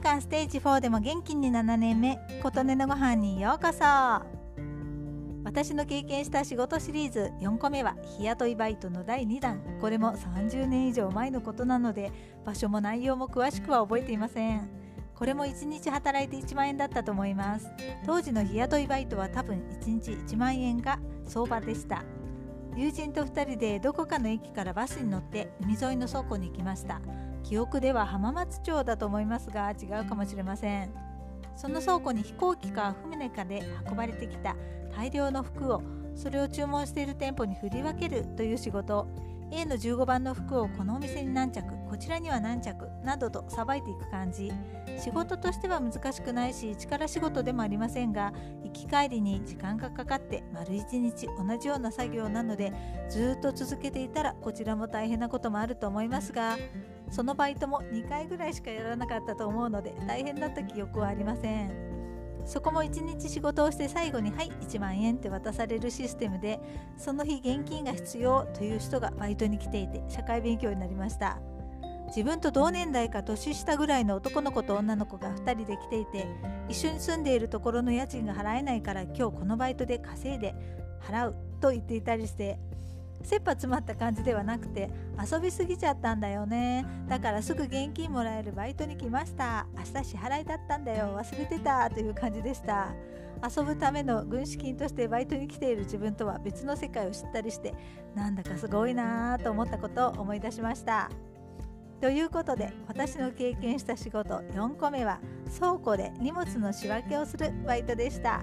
間ステージ4でも元気に7年目琴音のご飯にようこそ。私の経験した仕事シリーズ4個目は日雇いバイトの第2弾。これも30年以上前のことなので場所も内容も詳しくは覚えていません。これも1日働いて1万円だったと思います。当時の日雇いバイトは多分1日1万円が相場でした。友人と2人でどこかの駅からバスに乗って海沿いの倉庫に行きました。記憶では浜松町だと思いますが違うかもしれません。その倉庫に飛行機か船かで運ばれてきた大量の服をそれを注文している店舗に振り分けるという仕事。A の15番の服をこのお店に何着こちらには何着などとさばいていく感じ。仕事としては難しくないし力仕事でもありませんが行き帰りに時間がかかって丸一日同じような作業なのでずっと続けていたらこちらも大変なこともあると思いますがそのバイトも2回ぐらいしかやらなかったと思うので大変だった記憶はありません。そこも1日仕事をして最後に「はい1万円」って渡されるシステムでその日現金が必要という人がバイトに来ていて社会勉強になりました自分と同年代か年下ぐらいの男の子と女の子が2人で来ていて一緒に住んでいるところの家賃が払えないから今日このバイトで稼いで払うと言っていたりして切羽詰まった感じではなくて遊びすぎちゃったんだよね。だからすぐ現金もらえるバイトに来ました。明日支払いだったんだよ。忘れてたという感じでした。遊ぶための軍資金としてバイトに来ている自分とは別の世界を知ったりしてなんだかすごいなぁと思ったことを思い出しました。ということで私の経験した仕事4個目は倉庫で荷物の仕分けをするバイトでした。